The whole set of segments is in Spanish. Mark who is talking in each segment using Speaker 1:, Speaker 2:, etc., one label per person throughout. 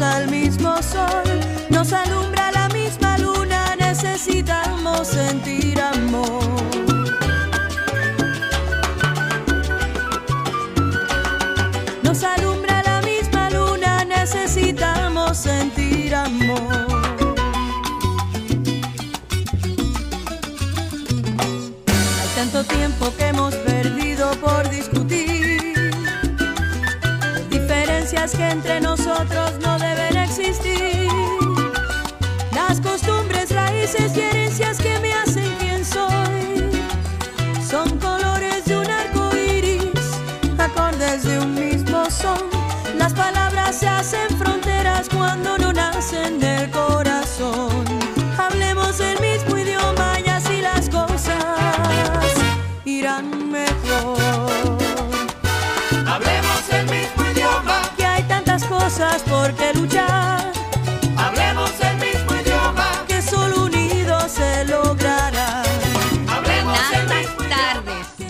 Speaker 1: Al mismo sol, nos alumbra la misma luna, necesitamos sentir amor. sentir amor. Hay tanto tiempo que hemos perdido por discutir. Diferencias que entre nosotros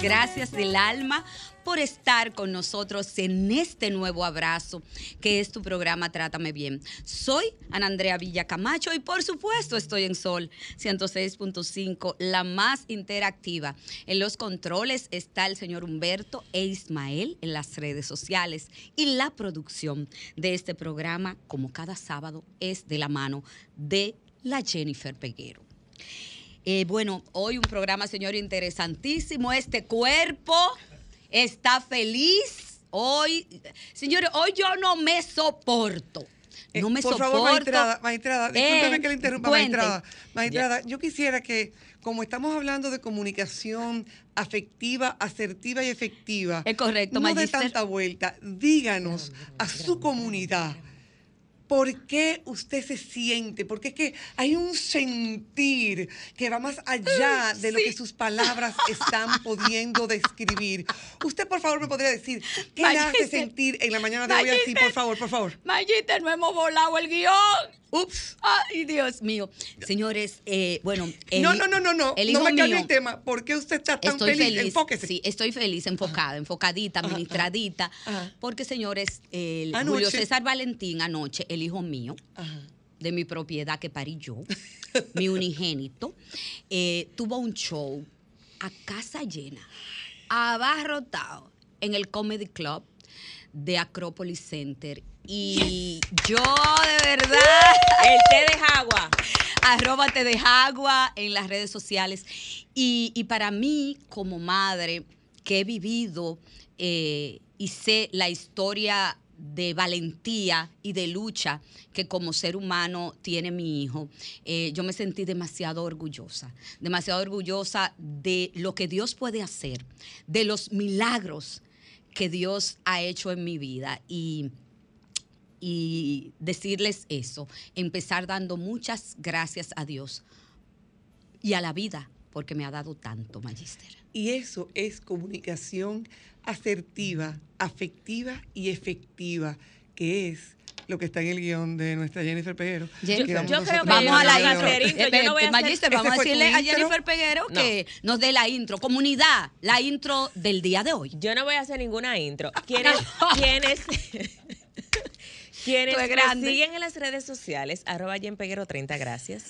Speaker 2: Gracias del alma por estar con nosotros en este nuevo abrazo que es tu programa Trátame Bien. Soy Ana Andrea Villa Camacho y por supuesto estoy en Sol 106.5, la más interactiva. En los controles está el señor Humberto e Ismael en las redes sociales y la producción de este programa, como cada sábado, es de la mano de la Jennifer Peguero. Eh, bueno, hoy un programa, señor, interesantísimo. Este cuerpo está feliz. Hoy, señores, hoy yo no me soporto.
Speaker 3: Eh,
Speaker 2: no me
Speaker 3: por
Speaker 2: soporto.
Speaker 3: favor, maestrada, maestrada, discúlpeme
Speaker 2: Eh,
Speaker 3: que le interrumpa,
Speaker 2: cuente.
Speaker 3: maestrada. Maestrada, yo quisiera que, como estamos hablando de comunicación afectiva, asertiva y efectiva,
Speaker 2: Es correcto,
Speaker 3: no de tanta vuelta, díganos a su comunidad. ¿Por qué usted se siente? Porque es que hay un sentir que va más allá de lo que sus palabras están pudiendo describir. Usted, por favor, me podría decir qué le hace
Speaker 2: Magister.
Speaker 3: sentir en la mañana de hoy así,
Speaker 2: Magister.
Speaker 3: por favor, por favor.
Speaker 2: Mayita, no hemos volado el guion. Ups. Ay, Dios mío. Señores, eh, bueno. el-
Speaker 3: no, no, no, no, no.
Speaker 2: El
Speaker 3: no
Speaker 2: hijo
Speaker 3: me cambie
Speaker 2: mío-
Speaker 3: el tema. ¿Por qué usted está tan
Speaker 2: Estoy
Speaker 3: feliz?
Speaker 2: feliz.
Speaker 3: Enfóquese.
Speaker 2: Sí, estoy feliz, enfocada, enfocadita,
Speaker 3: ajá,
Speaker 2: administradita.
Speaker 3: ajá.
Speaker 2: Porque, señores, el. Julio César Valentín anoche, el hijo mío,
Speaker 3: Ajá.
Speaker 2: de mi propiedad que parí yo, mi unigénito, eh, tuvo un show a casa llena, abarrotado, en el Comedy Club de Acropolis Center. Y yo, de verdad, el té de agua, arroba té de agua en las redes sociales. Y, y para mí, como madre, que he vivido eh, y sé la historia de valentía y de lucha que como ser humano tiene mi hijo, eh, yo me sentí demasiado orgullosa, demasiado orgullosa de lo que Dios puede hacer, de los milagros que Dios ha hecho en mi vida. Y, y decirles eso, empezar dando muchas gracias a Dios y a la vida porque me ha dado tanto, Magister.
Speaker 3: Y eso es comunicación asertiva, afectiva y efectiva, que es lo que está en el guion de nuestra Jennifer Peguero.
Speaker 2: Yo-
Speaker 3: que
Speaker 2: yo
Speaker 4: creo que
Speaker 2: Vamos a la
Speaker 4: intro.
Speaker 3: hoy.
Speaker 4: Espérate, yo no voy a hacer-
Speaker 2: Magister,
Speaker 3: ¿Ese
Speaker 2: vamos a decirle a? Jennifer Peguero
Speaker 4: No.
Speaker 2: que nos dé la intro. Comunidad, la intro del día de hoy.
Speaker 4: Yo no voy a hacer ninguna intro. ¿Quiénes, quiénes, quienes me siguen en las redes sociales, arroba Peguero 30, gracias,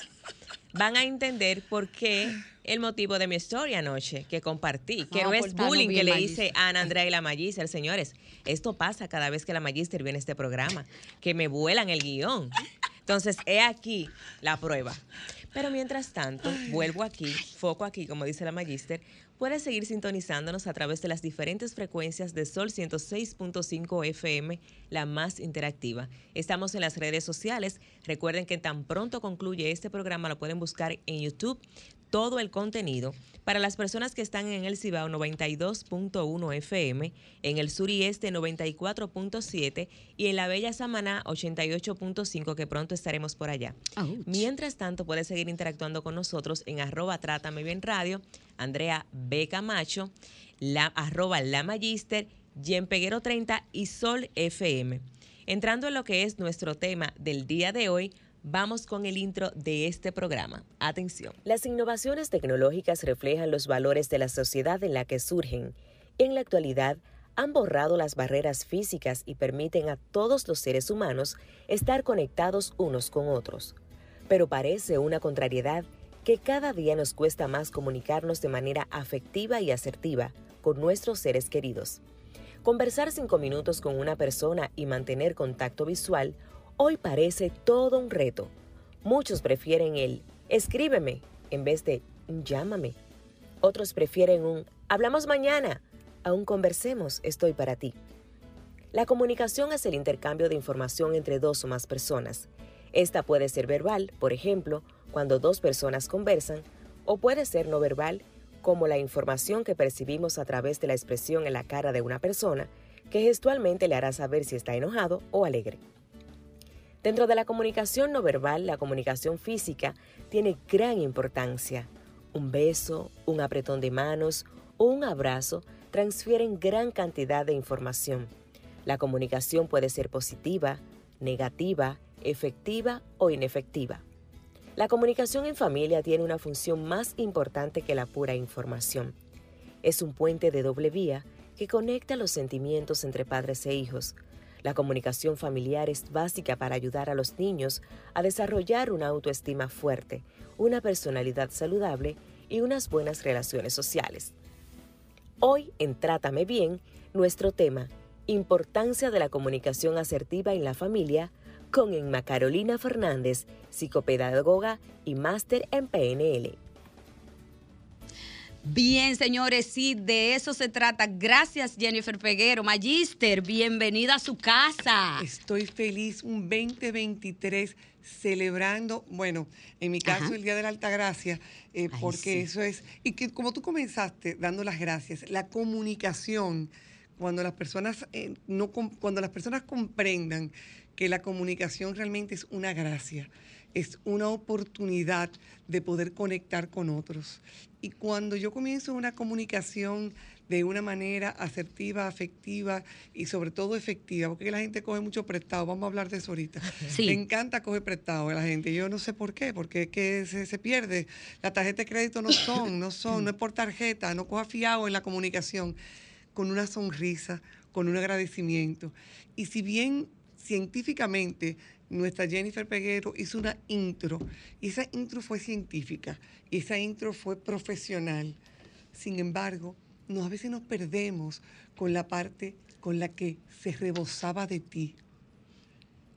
Speaker 4: van a entender por qué el motivo de mi historia anoche que compartí, que
Speaker 2: Ah,
Speaker 4: no es
Speaker 2: portarnos
Speaker 4: bullying que le hice a Ana Andrea y la Magister. Señores, esto pasa cada vez que la Magister viene a este programa, que me vuelan el guion. Entonces, he aquí la prueba. Pero mientras tanto, vuelvo aquí, foco aquí, como dice la Magister, puedes seguir sintonizándonos a través de las diferentes frecuencias de Sol 106.5 FM, la más interactiva. Estamos en las redes sociales. Recuerden que tan pronto concluye este programa lo pueden buscar en YouTube todo el contenido. Para las personas que están en el Cibao 92.1 FM, en el sur y este 94.7 y en la Bella Samaná 88.5 que pronto estaremos por allá.
Speaker 2: Ouch.
Speaker 4: Mientras tanto, puedes seguir interactuando con nosotros en arroba Trátame Bien Radio, Andrea B. Camacho, la, arroba La Magister, Jen Peguero 30 y Sol FM. Entrando en lo que es nuestro tema del día de hoy, vamos con el intro de este programa. Atención. Las innovaciones tecnológicas reflejan los valores de la sociedad en la que surgen. En la actualidad, han borrado las barreras físicas y permiten a todos los seres humanos estar conectados unos con otros. Pero parece una contrariedad que cada día nos cuesta más comunicarnos de manera afectiva y asertiva con nuestros seres queridos. Conversar cinco minutos con una persona y mantener contacto visual hoy parece todo un reto. Muchos prefieren el escríbeme en vez de llámame. Otros prefieren un hablamos mañana, aún conversemos, estoy para ti. La comunicación es el intercambio de información entre dos o más personas. Esta puede ser verbal, por ejemplo, cuando dos personas conversan, o puede ser no verbal, como la información que percibimos a través de la expresión en la cara de una persona, que gestualmente le hará saber si está enojado o alegre. Dentro de la comunicación no verbal, la comunicación física tiene gran importancia. Un beso, un apretón de manos o un abrazo transfieren gran cantidad de información. La comunicación puede ser positiva, negativa, efectiva o inefectiva. La comunicación en familia tiene una función más importante que la pura información. Es un puente de doble vía que conecta los sentimientos entre padres e hijos. La comunicación familiar es básica para ayudar a los niños a desarrollar una autoestima fuerte, una personalidad saludable y unas buenas relaciones sociales. Hoy en Trátame Bien, nuestro tema, Importancia de la comunicación asertiva en la familia, con Emma Carolina Fernández, psicopedagoga y máster en PNL.
Speaker 2: Bien, señores, sí, de eso se trata. Gracias, Jennifer Peguero. Magister, bienvenida a su casa.
Speaker 3: Estoy feliz, un 2023 celebrando, bueno, en mi caso
Speaker 2: Ajá.
Speaker 3: el Día de la Altagracia, eh,
Speaker 2: Ay,
Speaker 3: porque
Speaker 2: sí.
Speaker 3: eso es, y que como tú comenzaste dando las gracias, la comunicación, cuando las personas, eh, no, cuando las personas comprendan que la comunicación realmente es una gracia, es una oportunidad de poder conectar con otros. Y cuando yo comienzo una comunicación de una manera asertiva, afectiva y sobre todo efectiva, porque la gente coge mucho prestado, vamos a hablar de eso ahorita.
Speaker 2: Sí.
Speaker 3: Me encanta coger prestado de la gente, yo no sé por qué, porque es que se, se pierde. Las tarjetas de crédito no son, no son, no es por tarjeta, no coja fiado en la comunicación, con una sonrisa, con un agradecimiento. Y si bien científicamente nuestra Jennifer Peguero hizo una intro, y esa intro fue científica, y esa intro fue profesional. Sin embargo, no, a veces nos perdemos con la parte con la que se rebosaba de ti.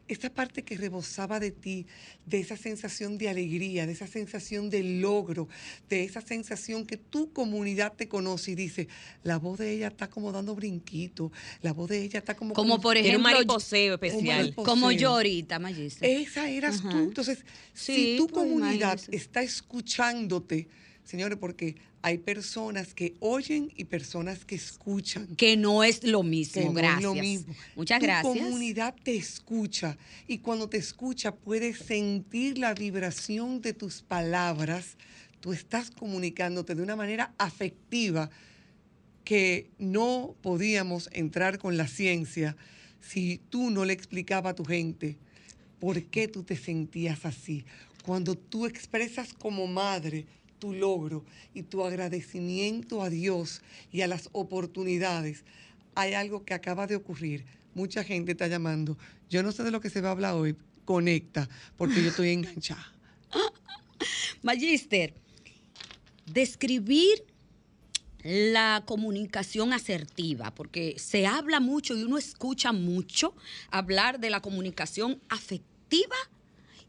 Speaker 3: Esa parte que rebosaba de ti, de esa sensación de alegría, de esa sensación de logro, de esa sensación que tu comunidad te conoce y dice, la voz de ella está como dando brinquito, la voz de ella está como...
Speaker 2: Como
Speaker 3: con-
Speaker 2: por
Speaker 4: Tiene un
Speaker 2: ejemplo,
Speaker 4: mariposeo especial.
Speaker 2: como yo ahorita, Magister.
Speaker 3: Esa eras
Speaker 2: Ajá.
Speaker 3: tú. Entonces,
Speaker 2: Sí,
Speaker 3: si tu
Speaker 2: pues,
Speaker 3: comunidad
Speaker 2: imagínese.
Speaker 3: está escuchándote, señores, porque hay personas que oyen y personas que escuchan.
Speaker 2: que no es lo mismo,
Speaker 3: que no
Speaker 2: gracias.
Speaker 3: es lo mismo.
Speaker 2: Muchas
Speaker 3: tu
Speaker 2: gracias.
Speaker 3: comunidad te escucha y cuando te escucha puedes sentir la vibración de tus palabras. Tú estás comunicándote de una manera afectiva que no podíamos entrar con la ciencia si tú no le explicabas a tu gente por qué tú te sentías así. Cuando tú expresas como madre tu logro y tu agradecimiento a Dios y a las oportunidades, hay algo que acaba de ocurrir. Mucha gente está llamando. Yo no sé de lo que se va a hablar hoy. Conecta, porque yo estoy enganchada.
Speaker 2: Magister, describir la comunicación asertiva, porque se habla mucho y uno escucha mucho hablar de la comunicación afectiva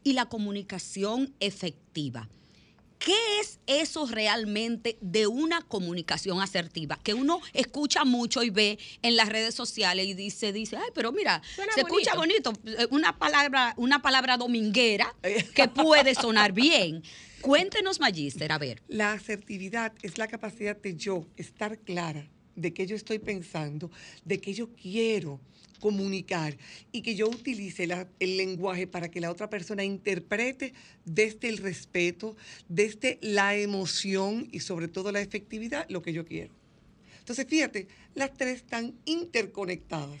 Speaker 2: y la comunicación efectiva. ¿Qué es eso realmente de una comunicación asertiva? Que uno escucha mucho y ve en las redes sociales y dice, dice, ay, pero mira,
Speaker 5: Suena
Speaker 2: se escucha bonito, eh, una palabra, una palabra dominguera que puede sonar bien. Cuéntenos, Magister, a ver.
Speaker 3: La asertividad es la capacidad de yo estar clara de qué yo estoy pensando, de qué yo quiero comunicar y que yo utilice el lenguaje para que la otra persona interprete desde el respeto, desde la emoción y sobre todo la efectividad lo que yo quiero. Entonces, fíjate, las tres están interconectadas.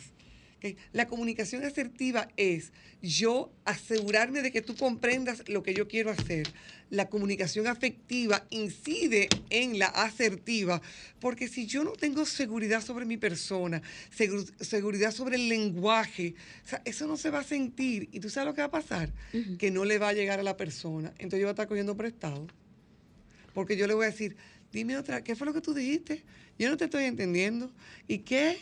Speaker 3: La comunicación asertiva es yo asegurarme de que tú comprendas lo que yo quiero hacer. La comunicación afectiva incide en la asertiva, porque si yo no tengo seguridad sobre mi persona, segu- seguridad sobre el lenguaje, o sea, eso no se va a sentir. ¿Y tú sabes lo que va a pasar? Que no le va a llegar a la persona. Entonces yo voy a estar cogiendo prestado. Porque yo le voy a decir, dime otra, ¿qué fue lo que tú dijiste? Yo no te estoy entendiendo. ¿Y qué?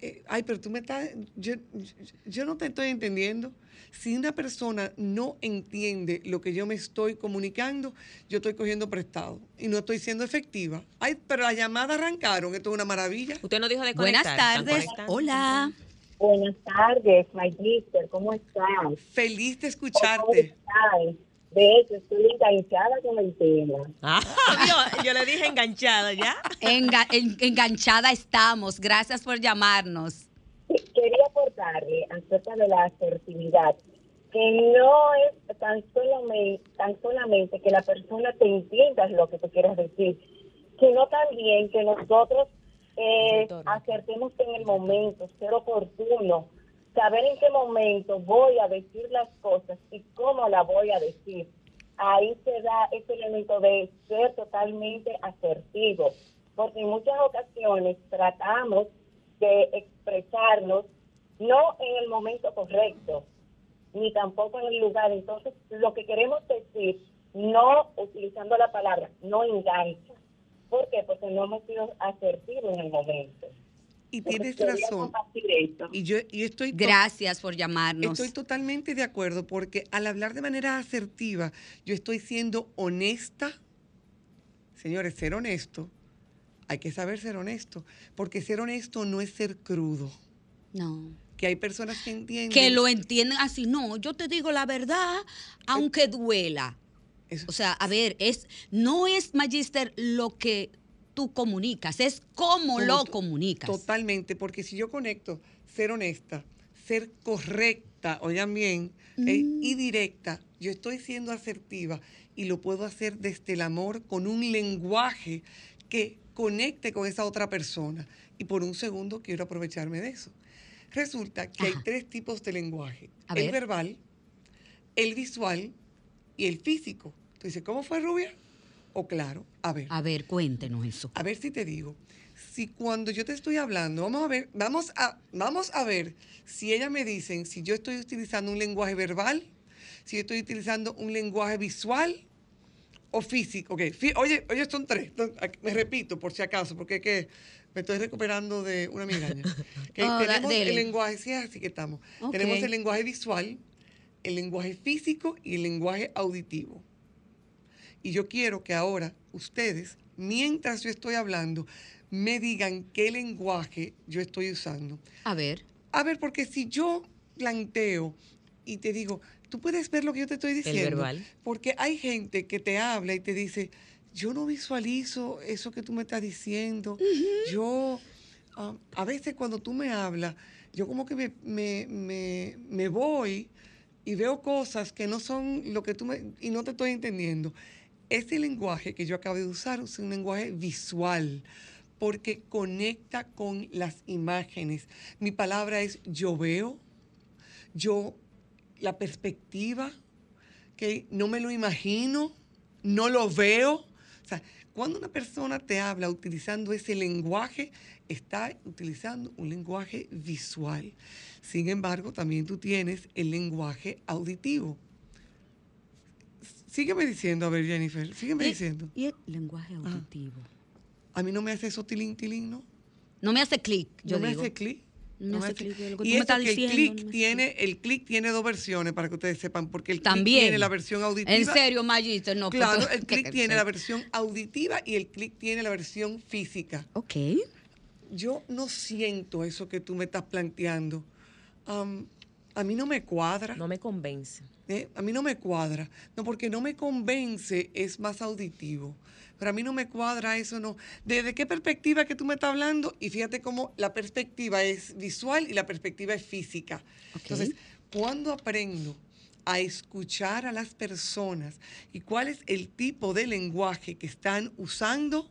Speaker 3: Eh, ay, pero tú me estás, yo, yo- yo no te estoy entendiendo. Si una persona no entiende lo que yo me estoy comunicando, yo estoy cogiendo prestado y no estoy siendo efectiva. Ay, pero las llamadas arrancaron, esto es una maravilla.
Speaker 5: Usted nos dijo de
Speaker 2: Buenas
Speaker 5: conectar. ¿Están
Speaker 2: tardes. Hola.
Speaker 6: Buenas tardes, Magister, ¿cómo estás?
Speaker 3: Feliz de
Speaker 6: ¿Cómo
Speaker 3: escucharte.
Speaker 6: estás? De hecho, estoy enganchada con el tema.
Speaker 5: Ah, vio, yo le dije enganchada ya.
Speaker 2: Enga- en- enganchada estamos. Gracias por llamarnos.
Speaker 6: Quería aportarle acerca de la asertividad, que no es tan solamente, tan solamente que la persona te entienda lo que tú quieras decir, sino también que nosotros eh, acertemos en el momento, ser oportuno, saber en qué momento voy a decir las cosas y cómo la voy a decir. Ahí se da ese elemento de ser totalmente asertivo, porque en muchas ocasiones tratamos de expresarnos no en el momento correcto, ni tampoco en el lugar. Entonces, lo que queremos decir, no utilizando la palabra, no engancha. ¿Por qué? Porque no hemos sido asertivos en el momento.
Speaker 3: Y tienes razón. Y yo y estoy to-
Speaker 2: Gracias por llamarnos.
Speaker 3: Estoy totalmente de acuerdo porque al hablar de manera asertiva, yo estoy siendo honesta. Señores, ser honesto, hay que saber ser honesto, porque ser honesto no es ser crudo.
Speaker 2: No.
Speaker 3: Que hay personas que entienden.
Speaker 2: Que lo entienden así. No, yo te digo la verdad, aunque duela.
Speaker 3: Eso-
Speaker 2: O sea, a ver, es no es Magister lo que tú comunicas, es cómo lo
Speaker 3: to-
Speaker 2: comunicas.
Speaker 3: Totalmente, porque si yo conecto ser honesta, ser correcta, oigan bien, ¿eh?
Speaker 2: Mm.
Speaker 3: y directa, yo estoy siendo asertiva y lo puedo hacer desde el amor con un lenguaje que conecte con esa otra persona. Y por un segundo quiero aprovecharme de eso. Resulta que hay tres tipos de lenguaje.
Speaker 2: A
Speaker 3: el
Speaker 2: ver.
Speaker 3: verbal, el visual y el físico. Tú dices, ¿cómo fue Rubia? O claro, a ver.
Speaker 2: A ver, cuéntenos eso.
Speaker 3: A ver si te digo. Si cuando yo te estoy hablando, vamos a ver, vamos a, vamos a ver si ellas me dicen si yo estoy utilizando un lenguaje verbal, si yo estoy utilizando un lenguaje visual o físico. Ok, fi- Oye, oye, son tres. Me repito, por si acaso, porque es que me estoy recuperando de una migraña.
Speaker 2: Oh,
Speaker 3: tenemos el lenguaje, sí, así que estamos. Tenemos el lenguaje visual, el lenguaje físico y el lenguaje auditivo. Y yo quiero que ahora ustedes, mientras yo estoy hablando, me digan qué lenguaje yo estoy usando.
Speaker 2: A ver.
Speaker 3: A ver, porque si yo planteo y te digo, tú puedes ver lo que yo te estoy diciendo.
Speaker 5: verbal.
Speaker 3: Porque hay gente que te habla y te dice, yo no visualizo eso que tú me estás diciendo. Yo, ah, a veces cuando tú me hablas, yo como que me, me, me, me voy y veo cosas que no son lo que tú me... y no te estoy entendiendo. Este lenguaje que yo acabo de usar es un lenguaje visual, porque conecta con las imágenes. Mi palabra es yo veo, yo la perspectiva, que no me lo imagino, no lo veo. O sea, cuando una persona te habla utilizando ese lenguaje, está utilizando un lenguaje visual. Sin embargo, también tú tienes el lenguaje auditivo. Sígueme diciendo, a ver, Jennifer, sígueme
Speaker 2: Y-
Speaker 3: diciendo.
Speaker 2: Y el lenguaje auditivo.
Speaker 3: A mí no me hace eso tilín, tilín, ¿no?
Speaker 2: No me hace clic, yo
Speaker 3: no me hace clic.
Speaker 2: No me hace clic, lo que tú
Speaker 3: Y
Speaker 2: me
Speaker 3: eso
Speaker 2: estás
Speaker 3: que
Speaker 2: diciendo,
Speaker 3: el
Speaker 2: no
Speaker 3: clic tiene, el clic tiene dos versiones para que ustedes sepan, porque el clic tiene la versión auditiva.
Speaker 2: En serio, Magister, no. pues
Speaker 3: Claro,
Speaker 2: tú-
Speaker 3: el clic tiene la versión auditiva y el clic tiene la versión física.
Speaker 2: Ok.
Speaker 3: Yo no siento eso que tú me estás planteando. A mí no me cuadra.
Speaker 5: No me convence.
Speaker 3: ¿eh? A mí no me cuadra. No, porque no me convence es más auditivo. Pero a mí no me cuadra eso, no. ¿Desde qué perspectiva que tú me estás hablando? Y fíjate cómo la perspectiva es visual y la perspectiva es física. Entonces, cuando aprendo a escuchar a las personas y cuál es el tipo de lenguaje que están usando,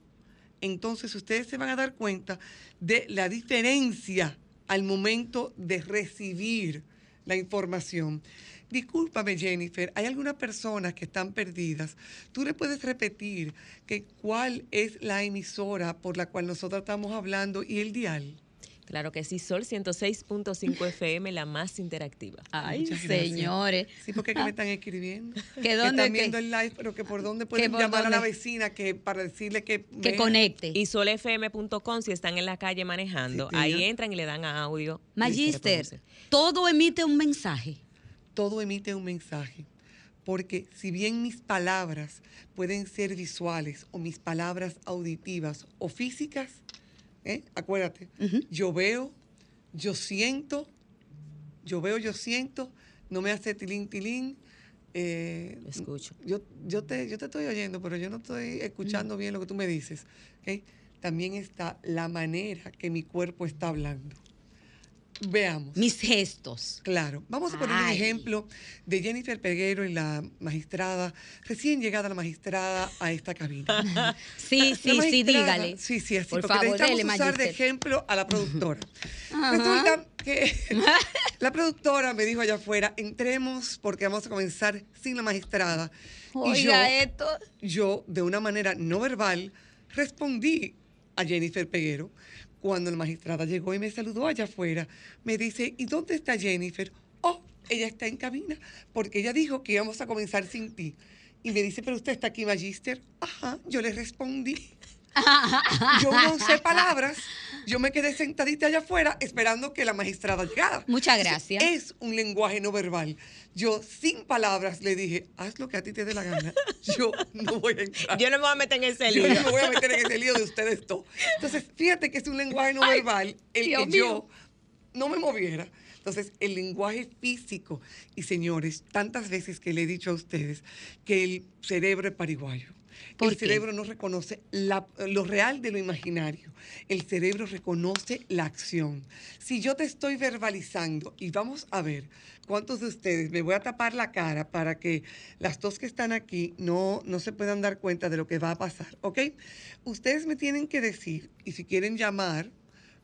Speaker 3: entonces ustedes se van a dar cuenta de la diferencia al momento de recibir la información. Discúlpame, Jennifer, hay algunas personas que están perdidas. ¿Tú le puedes repetir que cuál es la emisora por la cual nosotros estamos hablando y el dial?
Speaker 5: Claro que sí, Sol 106.5 FM, la más interactiva.
Speaker 2: Ay, señores.
Speaker 3: Sí, porque que me están escribiendo.
Speaker 2: ¿Que dónde,
Speaker 3: están
Speaker 2: qué?
Speaker 3: viendo el live, pero que por dónde pueden
Speaker 2: por
Speaker 3: llamar a la vecina que para decirle que
Speaker 2: Que
Speaker 3: vea.
Speaker 2: conecte.
Speaker 5: Y solfm.com si están en la calle manejando,
Speaker 3: Sí,
Speaker 5: ahí entran y le dan a audio.
Speaker 2: Magister, todo emite un mensaje.
Speaker 3: todo emite un mensaje. Porque si bien mis palabras pueden ser visuales o mis palabras auditivas o físicas, ¿eh? acuérdate, yo veo, yo siento, yo veo, yo siento, no me hace tilín, tilín. eh,
Speaker 5: Escucho.
Speaker 3: Yo, yo, te, yo te estoy oyendo, pero yo no estoy escuchando bien lo que tú me dices. ¿ok? También está la manera que mi cuerpo está hablando. Veamos.
Speaker 2: Mis gestos.
Speaker 3: Claro, vamos a poner un ejemplo de Jennifer Peguero y la magistrada, recién llegada la magistrada a esta cabina.
Speaker 2: Sí, sí, sí, dígale.
Speaker 3: Sí, sí, así,
Speaker 2: Por
Speaker 3: porque
Speaker 2: favor,
Speaker 3: necesitamos
Speaker 2: dele,
Speaker 3: usar de ejemplo a la productora. Resulta que la productora me dijo allá afuera, entremos porque vamos a comenzar sin la magistrada. y yo,
Speaker 2: esto.
Speaker 3: yo, de una manera no verbal, respondí a Jennifer Peguero. Cuando la magistrada llegó y me saludó allá afuera, me dice, ¿y dónde está Jennifer? Oh, ella está en cabina, porque ella dijo que íbamos a comenzar sin ti. Y me dice, pero usted está aquí, Magister. Ajá, yo le respondí. Yo no usé palabras, yo me quedé sentadita allá afuera esperando que la magistrada llegara.
Speaker 2: Muchas gracias.
Speaker 3: Es un lenguaje no verbal. Yo sin palabras le dije, haz lo que a ti te dé la gana. Yo no voy a entrar.
Speaker 5: Yo no me voy a meter en ese
Speaker 3: Yo
Speaker 5: lío.
Speaker 3: no me voy a meter en ese lío de ustedes dos. Entonces, fíjate que es un lenguaje no verbal el
Speaker 2: Dios
Speaker 3: que
Speaker 2: mío.
Speaker 3: yo no me moviera. Entonces, el lenguaje físico. Y señores, tantas veces que le he dicho a ustedes que el cerebro es pariguayo.
Speaker 2: ¿Por
Speaker 3: El
Speaker 2: qué?
Speaker 3: cerebro no reconoce la- lo real de lo imaginario. El cerebro reconoce la acción. Si yo te estoy verbalizando, y vamos a ver cuántos de ustedes, me voy a tapar la cara para que las dos que están aquí no, no se puedan dar cuenta de lo que va a pasar, ¿ok? Ustedes me tienen que decir, y si quieren llamar,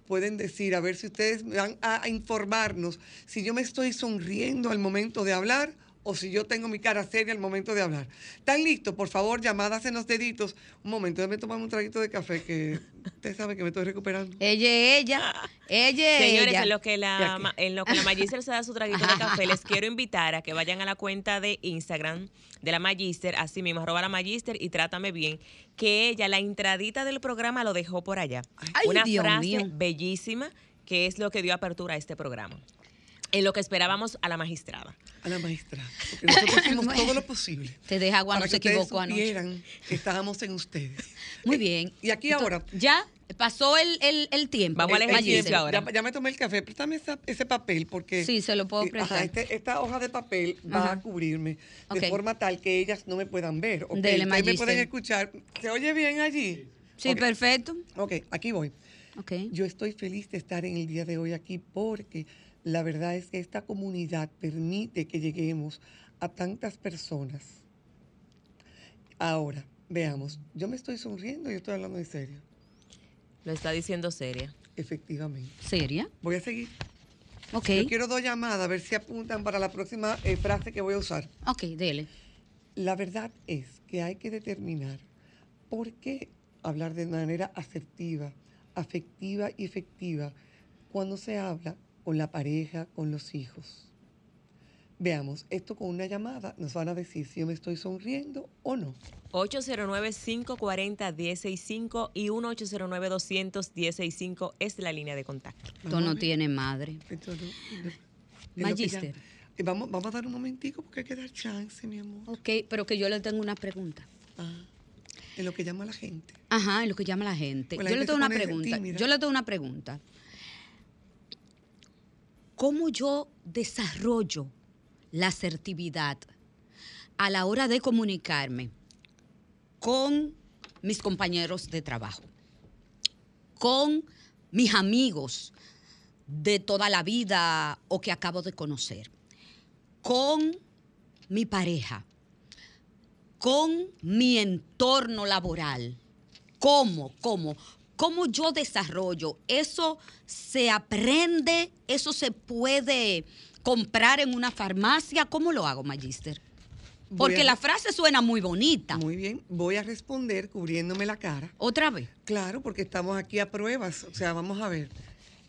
Speaker 3: pueden decir, a ver si ustedes van a, a informarnos si yo me estoy sonriendo al momento de hablar o si yo tengo mi cara seria al momento de hablar. ¿Están listos? Por favor, llamadas en los deditos. Un momento, déjame tomar un traguito de café que usted sabe que me estoy recuperando.
Speaker 2: Ella es ella. Ella es
Speaker 5: Señores,
Speaker 2: ella.
Speaker 5: en lo que la, en lo que la Magister se da su traguito de café, les quiero invitar a que vayan a la cuenta de Instagram de la Magister, así mismo, arroba la Magister y trátame bien, que ella, la entradita del programa lo dejó por allá.
Speaker 2: Ay,
Speaker 5: Una
Speaker 2: Dios
Speaker 5: frase
Speaker 2: mío.
Speaker 5: bellísima que es lo que dio apertura a este programa. En lo que esperábamos a la magistrada.
Speaker 3: A la magistrada. Porque nosotros hicimos todo lo posible.
Speaker 2: Te deja agua, no se equivocó anoche.
Speaker 3: que estábamos en ustedes.
Speaker 2: Muy
Speaker 3: Eh,
Speaker 2: bien.
Speaker 3: Y aquí
Speaker 2: Entonces,
Speaker 3: ahora,
Speaker 2: Ya pasó el, el, el tiempo.
Speaker 5: Vamos al
Speaker 3: El- el
Speaker 5: ejercicio
Speaker 3: tiempo.
Speaker 5: ahora.
Speaker 3: Ya, ya me tomé el café, préstame esa- ese papel porque...
Speaker 2: Sí, se lo puedo
Speaker 3: eh,
Speaker 2: prestar.
Speaker 3: ajá, este- esta hoja de papel va
Speaker 2: Ajá.
Speaker 3: a cubrirme de forma tal que ellas no me puedan ver. ¿ok?
Speaker 2: Dele,
Speaker 3: Ustedes me pueden escuchar. ¿Se oye bien allí?
Speaker 2: Sí, perfecto.
Speaker 3: Ok, aquí voy.
Speaker 2: Ok.
Speaker 3: Yo estoy feliz de estar en el día de hoy aquí porque la verdad es que esta comunidad permite que lleguemos a tantas personas. Ahora, veamos, yo me estoy sonriendo y estoy hablando en serio.
Speaker 5: Lo está diciendo seria.
Speaker 3: Efectivamente.
Speaker 2: ¿Seria?
Speaker 3: Voy a seguir.
Speaker 2: Ok.
Speaker 3: Yo quiero dos llamadas, a ver si apuntan para la próxima eh, frase que voy a usar.
Speaker 2: Ok, dele.
Speaker 3: La verdad es que hay que determinar por qué hablar de manera asertiva, afectiva y efectiva cuando se habla con la pareja, con los hijos. Veamos, esto con una llamada nos van a decir si yo me estoy sonriendo o no.
Speaker 5: 809-540-165 y 1-809-200-165 es la línea de contacto.
Speaker 2: Esto no tiene madre.
Speaker 3: Esto no- que
Speaker 2: Magíster.
Speaker 3: ya- Eh, Vamos, vamos a dar un momentico porque hay que dar chance, mi amor.
Speaker 2: Ok, pero que yo le tengo una pregunta.
Speaker 3: Ah, en lo que llama la gente.
Speaker 2: Ajá, en lo que llama la gente.
Speaker 3: Pues la
Speaker 2: yo le tengo una pregunta.
Speaker 3: tímida.
Speaker 2: Yo le tengo una pregunta. ¿Cómo yo desarrollo la asertividad a la hora de comunicarme con mis compañeros de trabajo, con mis amigos de toda la vida o que acabo de conocer, con mi pareja, con mi entorno laboral. ¿Cómo? ¿Cómo? ¿Cómo yo desarrollo? ¿Eso se aprende? ¿Eso se puede comprar en una farmacia? ¿Cómo lo hago, Magister? Porque
Speaker 3: a-
Speaker 2: la frase suena muy bonita.
Speaker 3: Muy bien, voy a responder cubriéndome la cara.
Speaker 2: Otra vez.
Speaker 3: Claro, porque estamos aquí a pruebas. O sea, vamos a ver.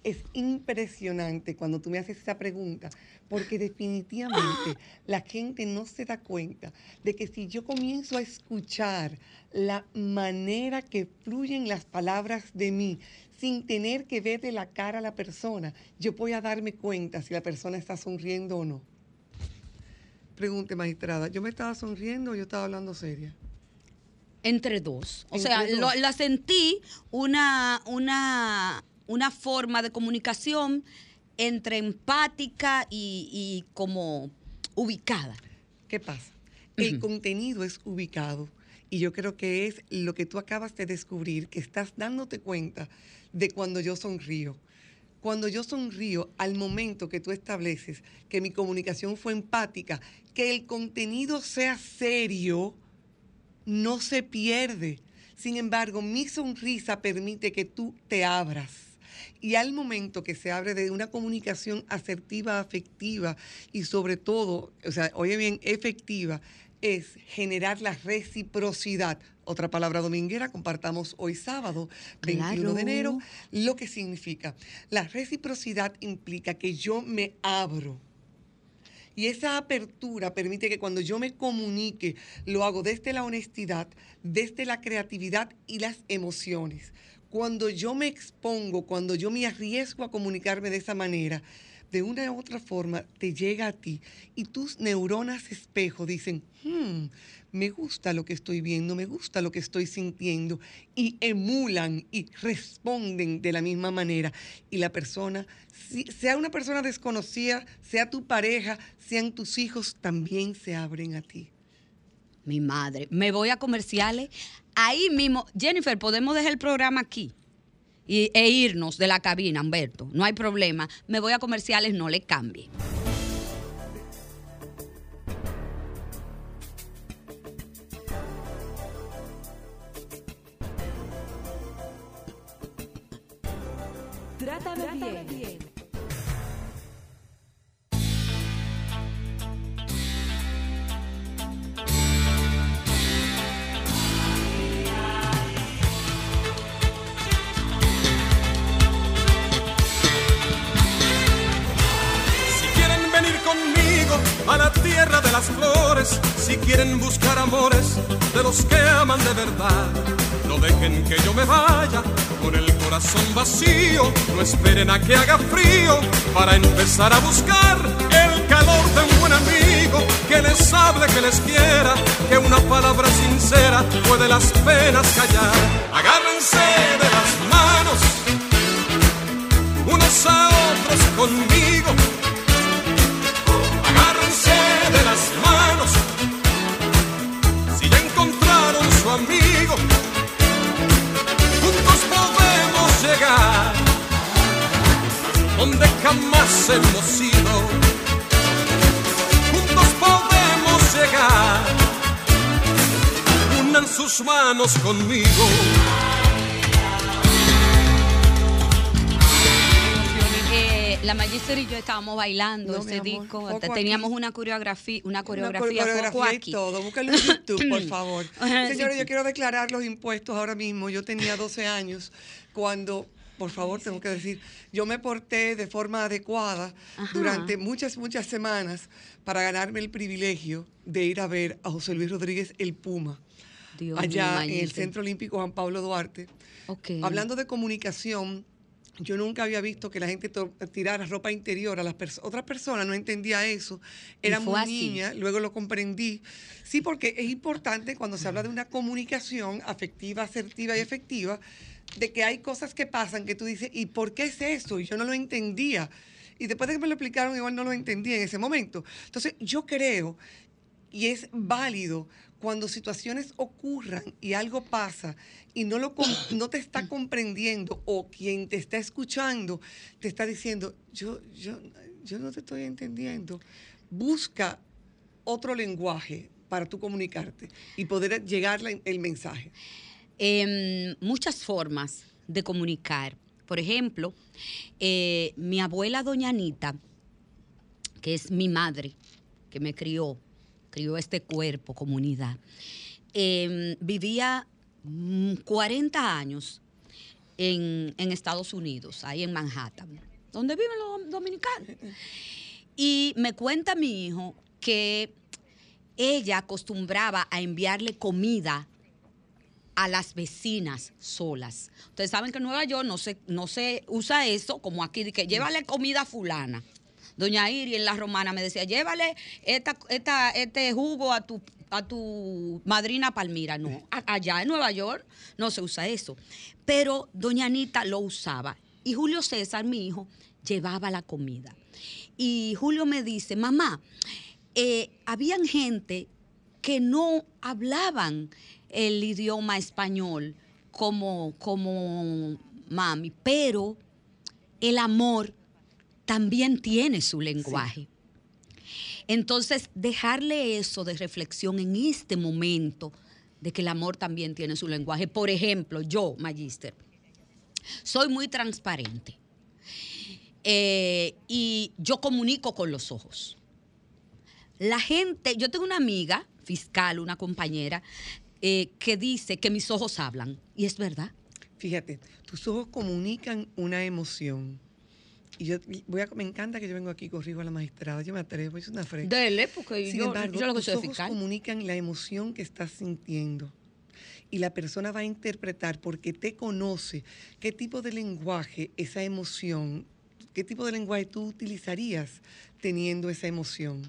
Speaker 3: Es impresionante cuando tú me haces esa pregunta, porque definitivamente la gente no se da cuenta de que si yo comienzo a escuchar la manera que fluyen las palabras de mí, sin tener que verle la cara a la persona, yo voy a darme cuenta si la persona está sonriendo o no. Pregunte, magistrada, ¿yo me estaba sonriendo o yo estaba hablando seria?
Speaker 2: Entre dos. O
Speaker 3: Entre
Speaker 2: sea,
Speaker 3: dos.
Speaker 2: lo- la sentí una, una, una forma de comunicación entre empática y, y como ubicada.
Speaker 3: ¿Qué pasa? El contenido es ubicado y yo creo que es lo que tú acabas de descubrir, que estás dándote cuenta de cuando yo sonrío. Cuando yo sonrío, al momento que tú estableces que mi comunicación fue empática, que el contenido sea serio, no se pierde. Sin embargo, mi sonrisa permite que tú te abras. Y al momento que se abre de una comunicación asertiva, afectiva y sobre todo, o sea, oye bien, efectiva, es generar la reciprocidad. Otra palabra dominguera, compartamos hoy sábado, 21
Speaker 2: Claro.
Speaker 3: de enero, lo que significa. La reciprocidad implica que yo me abro. Y esa apertura permite que cuando yo me comunique, lo hago desde la honestidad, desde la creatividad y las emociones. Cuando yo me expongo, cuando yo me arriesgo a comunicarme de esa manera, de una u otra forma te llega a ti y tus neuronas espejo dicen, "Hmm, me gusta lo que estoy viendo, me gusta lo que estoy sintiendo y emulan y responden de la misma manera. Y la persona, sea una persona desconocida, sea tu pareja, sean tus hijos, también se abren a ti.
Speaker 2: Mi madre. Me voy a comerciales. Ahí mismo, Jennifer, podemos dejar el programa aquí y, e irnos de la cabina, Humberto. No hay problema. Me voy a comerciales, no le cambie.
Speaker 1: La
Speaker 2: Magister y yo estábamos bailando
Speaker 3: No,
Speaker 2: ese disco.
Speaker 3: foco aquí.
Speaker 2: Teníamos una coreografía, una
Speaker 3: Una
Speaker 2: coreografía,
Speaker 3: coreografía
Speaker 2: foco
Speaker 3: y todo. Búscalo en YouTube, por favor. Señores, yo quiero declarar los impuestos ahora mismo. Yo tenía 12 años cuando, por favor, tengo que decir, yo me porté de forma adecuada
Speaker 2: Ajá.
Speaker 3: durante muchas, muchas semanas para ganarme el privilegio de ir a ver a José Luis Rodríguez el Puma.
Speaker 2: Dios
Speaker 3: allá en el. Centro Olímpico Juan Pablo Duarte.
Speaker 2: Ok.
Speaker 3: Hablando de comunicación, yo nunca había visto que la gente tirara ropa interior a las pers- otras personas, no entendía eso. Era muy
Speaker 2: así.
Speaker 3: niña, luego lo comprendí. Sí, porque es importante cuando se habla de una comunicación afectiva, asertiva y efectiva, de que hay cosas que pasan que tú dices, ¿y por qué es eso? Y yo no lo entendía. Y después de que me lo explicaron, igual no lo entendí en ese momento. Entonces, yo creo y es válido cuando situaciones ocurran y algo pasa y no, lo no te está comprendiendo o quien te está escuchando te está diciendo, yo, yo, yo no te estoy entendiendo. Busca otro lenguaje para tú comunicarte y poder llegar la- el mensaje.
Speaker 2: Em, muchas formas de comunicar. Por ejemplo, eh, mi abuela Doña Anita, que es mi madre, que me crió, crió este cuerpo, comunidad, em, vivía mm, 40 años en, en Estados Unidos, ahí en Manhattan, donde viven los dominicanos. Y me cuenta mi hijo que ella acostumbraba a enviarle comida a las vecinas solas. Ustedes saben que en Nueva York no se, no se usa eso como aquí, que llévale comida a fulana. Doña Iri en la romana me decía, llévale esta, esta, este jugo a tu, a tu madrina Palmira. No, allá en Nueva York no se usa eso. Pero doña Anita lo usaba. Y Julio César, mi hijo, llevaba la comida. Y Julio me dice, mamá, eh, habían gente que no hablaban el idioma español como, como mami, pero el amor también tiene su lenguaje. Entonces, dejarle eso de reflexión en este momento de que el amor también tiene su lenguaje. Por ejemplo, yo, Magister, soy muy transparente Eh, y yo comunico con los ojos. La gente, yo tengo una amiga fiscal, una compañera, eh, que dice que mis ojos hablan. Y es verdad.
Speaker 3: Fíjate, tus ojos comunican una emoción. Y yo voy a, me encanta que yo vengo aquí y corrijo a la magistrada. Yo me atrevo, es una frente.
Speaker 2: Dele, porque
Speaker 3: Sin
Speaker 2: yo,
Speaker 3: embargo,
Speaker 2: yo lo que
Speaker 3: tus ojos comunican la emoción que estás sintiendo. Y la persona va a interpretar porque te conoce qué tipo de lenguaje esa emoción, qué tipo de lenguaje tú utilizarías teniendo esa emoción.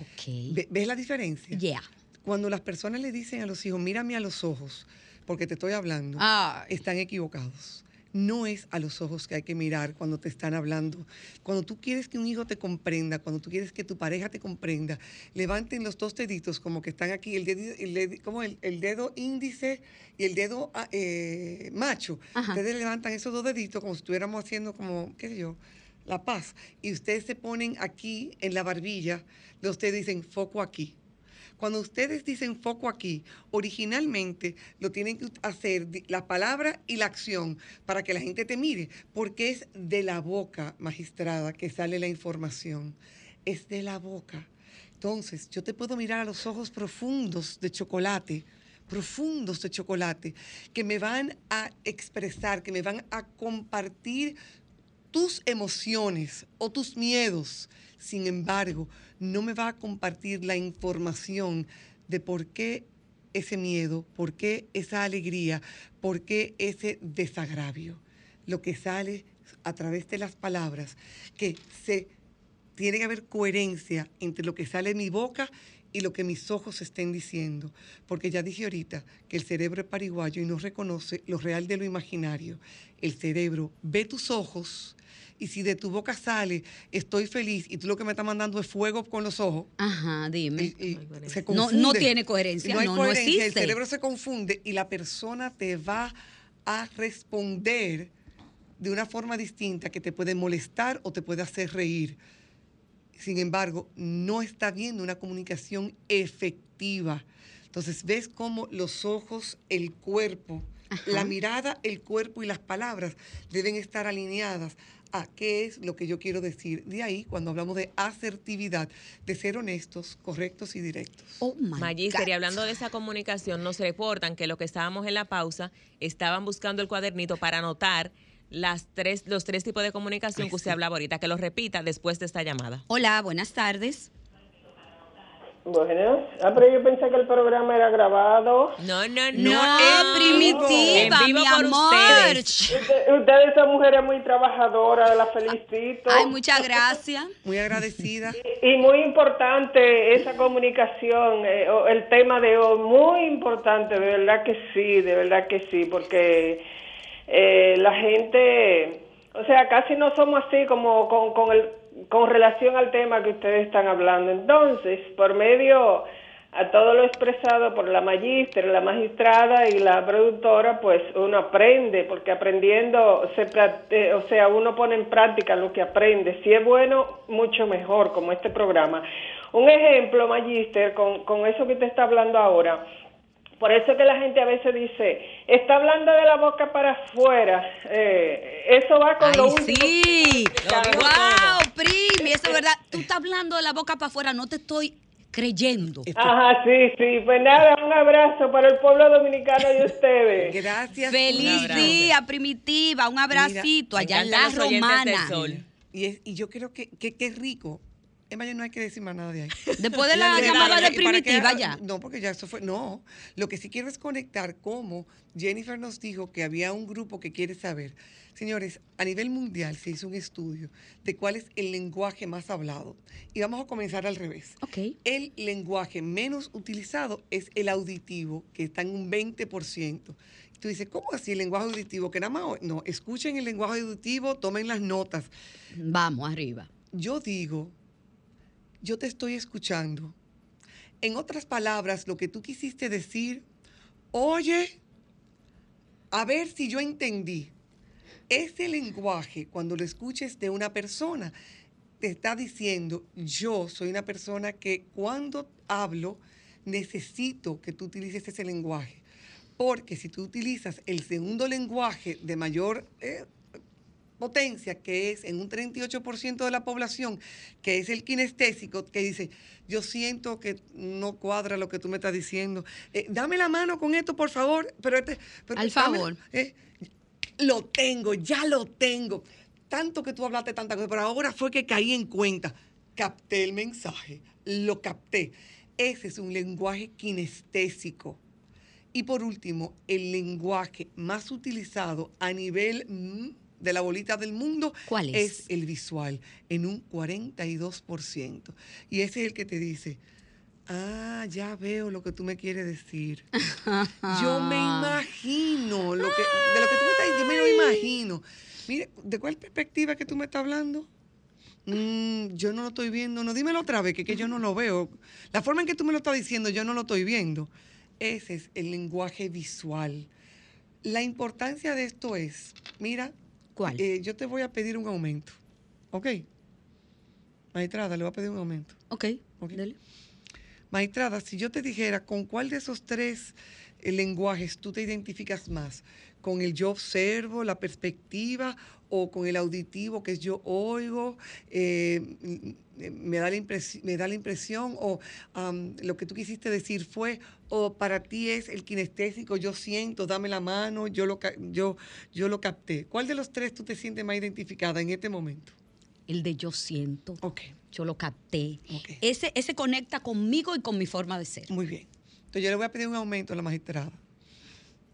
Speaker 2: Ok.
Speaker 3: Ve- ¿Ves la diferencia?
Speaker 2: Yeah.
Speaker 3: Cuando las personas le dicen a los hijos, mírame a los ojos, porque te estoy hablando,
Speaker 2: Ay.
Speaker 3: están equivocados. No es a los ojos que hay que mirar cuando te están hablando. Cuando tú quieres que un hijo te comprenda, cuando tú quieres que tu pareja te comprenda, levanten los dos deditos como que están aquí, el dedo, el dedo- como el, el dedo índice y el dedo ah, eh, macho.
Speaker 2: Ajá.
Speaker 3: Ustedes levantan esos dos deditos como si estuviéramos haciendo como, qué sé yo, la paz. Y ustedes se ponen aquí en la barbilla, de ustedes dicen foco aquí. Cuando ustedes dicen foco aquí, originalmente lo tienen que hacer la palabra y la acción para que la gente te mire, porque es de la boca, magistrada, que sale la información. Es de la boca. Entonces, yo te puedo mirar a los ojos profundos de chocolate, profundos de chocolate, que me van a expresar, que me van a compartir tus emociones o tus miedos. Sin embargo, no me va a compartir la información de por qué ese miedo, por qué esa alegría, por qué ese desagravio. Lo que sale a través de las palabras, que se tiene que haber coherencia entre lo que sale de mi boca y lo que mis ojos estén diciendo. Porque ya dije ahorita que el cerebro es pariguayo y no reconoce lo real de lo imaginario. El cerebro ve tus ojos y si de tu boca sale estoy feliz y tú lo que me estás mandando es fuego con los ojos,
Speaker 2: Ajá, dime.
Speaker 3: y- y se
Speaker 2: No- no tiene coherencia,
Speaker 3: no, hay
Speaker 2: no, no
Speaker 3: coherencia,
Speaker 2: existe.
Speaker 3: El cerebro se confunde y la persona te va a responder de una forma distinta que te puede molestar o te puede hacer reír. Sin embargo, no está viendo una comunicación efectiva. Entonces, ves cómo los ojos, el cuerpo, la mirada, el cuerpo y las palabras deben estar alineadas a qué es lo que yo quiero decir. De ahí, cuando hablamos de asertividad, de ser honestos, correctos y directos.
Speaker 2: Oh my
Speaker 5: Magister, y hablando de esa comunicación, nos reportan que los que estábamos en la pausa estaban buscando el cuadernito para anotar las tres, los tres tipos de comunicación que usted hablaba ahorita, que lo repita después de esta llamada.
Speaker 2: Hola, buenas tardes.
Speaker 7: Bueno, ah, pero yo pensé que el programa era grabado.
Speaker 5: No, no, no.
Speaker 2: No,
Speaker 5: en
Speaker 2: primitiva,
Speaker 5: vivo. En vivo
Speaker 2: mi
Speaker 5: por
Speaker 2: amor.
Speaker 5: ustedes.
Speaker 7: Usted- Ustedes son mujeres muy trabajadoras, las felicito.
Speaker 2: Ay, muchas gracias.
Speaker 3: Muy agradecida.
Speaker 7: Y muy importante esa comunicación, eh, el tema de hoy, muy importante, de verdad que sí, de verdad que sí, porque eh, la gente, o sea, casi no somos así como con, con, el, con relación al tema que ustedes están hablando. Entonces, por medio a todo lo expresado por la magíster, la magistrada y la productora, pues uno aprende, porque aprendiendo, se, o sea, uno pone en práctica lo que aprende. Si es bueno, mucho mejor, como este programa. Un ejemplo, magíster, con, con eso que usted está hablando ahora. Por eso que la gente a veces dice, está hablando de la boca para afuera. Eh, eso va con lo
Speaker 2: Ay,
Speaker 7: último.
Speaker 2: sí.
Speaker 5: Lo
Speaker 2: Wow, Eso es verdad. Tú estás hablando de la boca para afuera, no te estoy creyendo.
Speaker 7: Ajá, sí, sí. Pues nada, un abrazo para el pueblo dominicano y ustedes.
Speaker 3: Gracias.
Speaker 2: Feliz día, primitiva, un abracito
Speaker 5: Me
Speaker 2: allá en la romana.
Speaker 3: Y, es- y yo creo que que, que es ya no hay que decir más nada de ahí.
Speaker 2: Después de la llamada de primitiva ya.
Speaker 3: No, porque ya eso fue. No, lo que sí quiero es conectar cómo Jennifer nos dijo que había un grupo que quiere saber. Señores, a nivel mundial se hizo un estudio de cuál es el lenguaje más hablado. Y vamos a comenzar al revés.
Speaker 2: Ok.
Speaker 3: El lenguaje menos utilizado es el auditivo, que está en un 20%. Y tú dices, ¿cómo así el lenguaje auditivo? Que nada más, no, escuchen el lenguaje auditivo, tomen las notas.
Speaker 2: Vamos, arriba.
Speaker 3: Yo digo, yo te estoy escuchando. En otras palabras, lo que tú quisiste decir, oye, a ver si yo entendí. Ese lenguaje, cuando lo escuches de una persona, te está diciendo, yo soy una persona que cuando hablo, necesito que tú utilices ese lenguaje. Porque si tú utilizas el segundo lenguaje de mayor eh, potencia, que es en un 38% de la población, que es el kinestésico, que dice, yo siento que no cuadra lo que tú me estás diciendo, Eh, dame la mano con esto, por favor, pero este... pero
Speaker 2: Al favor.
Speaker 3: eh, lo tengo, ya lo tengo. Tanto que tú hablaste tanta cosa, pero ahora fue que caí en cuenta. Capté el mensaje, lo capté. Ese es un lenguaje kinestésico. Y por último, el lenguaje más utilizado a nivel mm, de la bolita del mundo
Speaker 2: ¿Cuál es?
Speaker 3: el visual, en un 42%. Y ese es el que te dice, ah, ya veo lo que tú me quieres decir. Yo me imagino lo que, de lo que tú me estás diciendo, yo me lo imagino. Mire, ¿de cuál perspectiva que tú me estás hablando? Mm, yo no lo estoy viendo. No, dímelo otra vez, que, que yo no lo veo. La forma en que tú me lo estás diciendo, yo no lo estoy viendo. Ese es el lenguaje visual. La importancia de esto es, mira,
Speaker 2: ¿Cuál?
Speaker 3: eh, yo te voy a pedir un aumento. ¿Ok? Maestrada, le voy a pedir un aumento.
Speaker 2: ok,
Speaker 3: Ok.
Speaker 2: dale.
Speaker 3: Maestrada, si yo te dijera con cuál de esos tres eh, lenguajes tú te identificas más, con el yo observo, la perspectiva, o con el auditivo, que es yo oigo, eh, m- m- me, da la impresi- me da la impresión, o am, lo que tú quisiste decir fue, o para ti es el kinestésico, yo siento, dame la mano, yo lo, yo, yo lo capté. ¿Cuál de los tres tú te sientes más identificada en este momento?
Speaker 2: El de yo siento.
Speaker 3: Ok,
Speaker 2: Yo lo capté.
Speaker 3: Ok.
Speaker 2: Ese, ese conecta conmigo y con mi forma de ser.
Speaker 3: muy bien. Entonces yo le voy a pedir un aumento a la magistrada.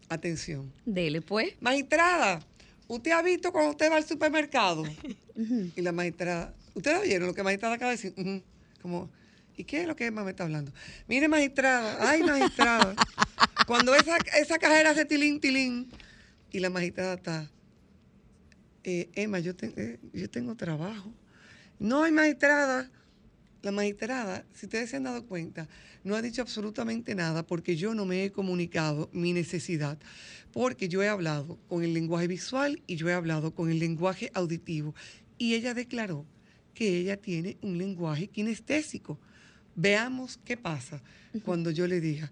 Speaker 3: Atención.
Speaker 2: Dele, pues.
Speaker 3: Magistrada, ¿usted ha visto cuando usted va al supermercado? Y la magistrada, ¿ustedes vieron lo que la magistrada acaba de decir? Como, ¿y qué es lo que Emma me está hablando? Mire, magistrada, ay, magistrada, cuando esa, esa cajera hace tilín, tilín, y la magistrada está, eh, Emma, yo, te- eh, yo tengo trabajo. No hay magistrada. La magistrada, si ustedes se han dado cuenta, no ha dicho absolutamente nada porque yo no me he comunicado mi necesidad, porque yo he hablado con el lenguaje visual y yo he hablado con el lenguaje auditivo. Y ella declaró que ella tiene un lenguaje kinestésico. Veamos qué pasa cuando yo le diga,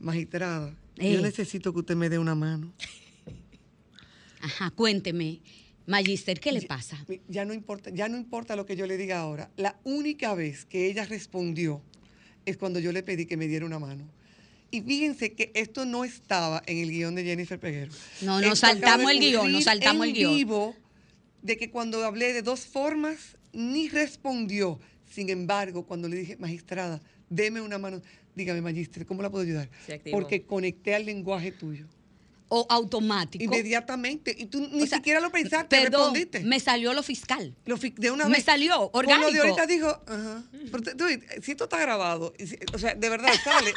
Speaker 3: magistrada, yo necesito que usted me dé una mano.
Speaker 2: Ajá, cuénteme. Magister, ¿qué le pasa?
Speaker 3: Ya no importa, ya no importa lo que yo le diga ahora. La única vez que ella respondió es cuando yo le pedí que me diera una mano. Y fíjense que esto no estaba en el guion de Jennifer Peguero.
Speaker 2: No, nos
Speaker 3: Esto
Speaker 2: saltamos el guion, nos saltamos
Speaker 3: en
Speaker 2: el guion.
Speaker 3: vivo de que cuando hablé de dos formas, ni respondió. Sin embargo, cuando le dije, magistrada, deme una mano, dígame, magíster, ¿cómo la puedo ayudar? Porque conecté al lenguaje tuyo.
Speaker 2: O automático.
Speaker 3: Inmediatamente. Y tú ni
Speaker 2: O sea,
Speaker 3: siquiera lo pensaste,
Speaker 2: Perdón,
Speaker 3: respondiste.
Speaker 2: me salió lo fiscal.
Speaker 3: Lo fi- de una
Speaker 2: Me
Speaker 3: vez.
Speaker 2: salió,
Speaker 3: Con lo de
Speaker 2: orgánico.
Speaker 3: ahorita dijo, ajá. Pero tú- si esto está grabado, o sea, de verdad sale.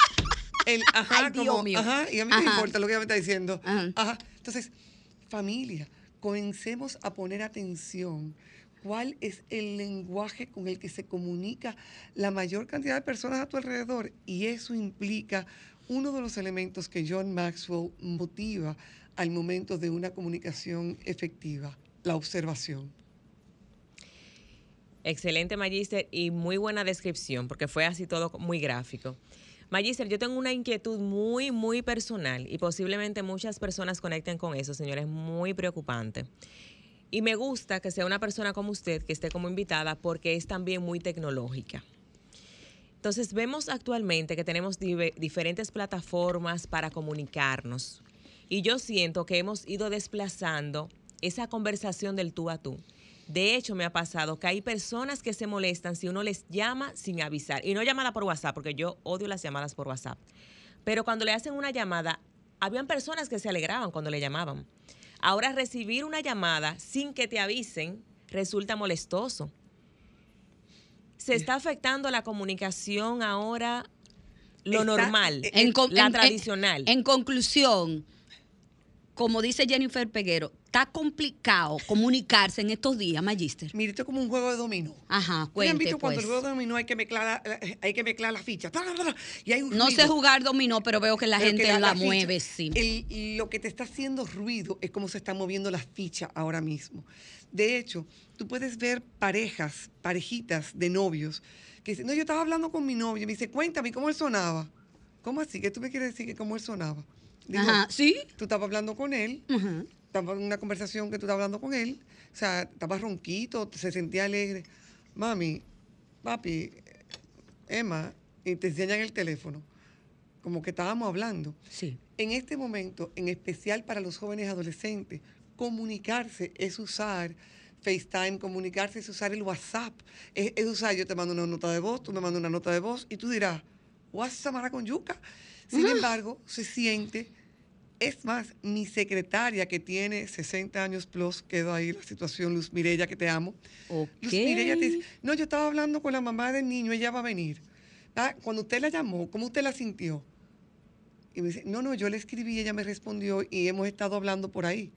Speaker 3: El ajá,
Speaker 2: Ay,
Speaker 3: como,
Speaker 2: mío.
Speaker 3: ajá, y a mí no me importa lo que ella me está diciendo.
Speaker 2: Ajá.
Speaker 3: Ajá. Entonces, familia, comencemos a poner atención. ¿Cuál es el lenguaje con el que se comunica la mayor cantidad de personas a tu alrededor? Y eso implica uno de los elementos que John Maxwell motiva al momento de una comunicación efectiva, la observación.
Speaker 5: Excelente, Magister, y muy buena descripción, porque fue así todo muy gráfico. Magister, yo tengo una inquietud muy, muy personal y posiblemente muchas personas conecten con eso, señores, muy preocupante. Y me gusta que sea una persona como usted que esté como invitada porque es también muy tecnológica. Entonces, vemos actualmente que tenemos diferentes plataformas para comunicarnos. Y yo siento que hemos ido desplazando esa conversación del tú a tú. De hecho, me ha pasado que hay personas que se molestan si uno les llama sin avisar. Y no llamada por WhatsApp, porque yo odio las llamadas por WhatsApp. Pero cuando le hacen una llamada, habían personas que se alegraban cuando le llamaban. Ahora recibir una llamada sin que te avisen resulta molestoso. Se está afectando la comunicación ahora, lo
Speaker 3: Está-
Speaker 5: normal,
Speaker 2: En
Speaker 5: la
Speaker 2: en- en-
Speaker 5: tradicional.
Speaker 2: En, conclusión, como dice Jennifer Peguero, está complicado comunicarse en estos días, Magister.
Speaker 3: Mire, esto es como un juego de dominó.
Speaker 2: Ajá,
Speaker 3: ¿Ustedes han
Speaker 2: cuente
Speaker 3: visto cuando
Speaker 2: pues.
Speaker 3: el juego de dominó hay que mezclar la, hay que mezclar las fichas?
Speaker 2: No sé jugar dominó, pero veo que la
Speaker 3: Pero que
Speaker 2: gente la, mueve, sí.
Speaker 3: el- lo que te está haciendo ruido es cómo se están moviendo las fichas ahora mismo. De hecho, tú puedes ver parejas, parejitas de novios, que dicen, no, yo estaba hablando con mi novio, y me dice, cuéntame, ¿cómo él sonaba? ¿Cómo así? ¿Qué tú me quieres decir que cómo él sonaba? Digo,
Speaker 2: Ajá, ¿sí?
Speaker 3: Tú estabas hablando con él,
Speaker 2: Ujú.
Speaker 3: estaba en una conversación que tú estabas hablando con él, o sea, estaba ronquito, se sentía alegre. Mami, papi, Emma, y te enseñan el teléfono, como que estábamos hablando.
Speaker 2: Sí.
Speaker 3: En este momento, en especial para los jóvenes adolescentes, comunicarse es usar FaceTime, comunicarse es usar el WhatsApp, es, es usar, yo te mando una nota de voz, tú me mandas una nota de voz y tú dirás, WhatsApp con yuca. Sin embargo, se siente, es más, mi secretaria que tiene 60 años plus, quedó ahí la situación, Luz Mirella, que te amo. Luz Mirella te dice, no, yo estaba hablando con la mamá del niño, ella va a venir. Ah, Cuando usted la llamó, ¿cómo usted la sintió? Y me dice, no, no, yo le escribí, ella me respondió y hemos estado hablando por ahí.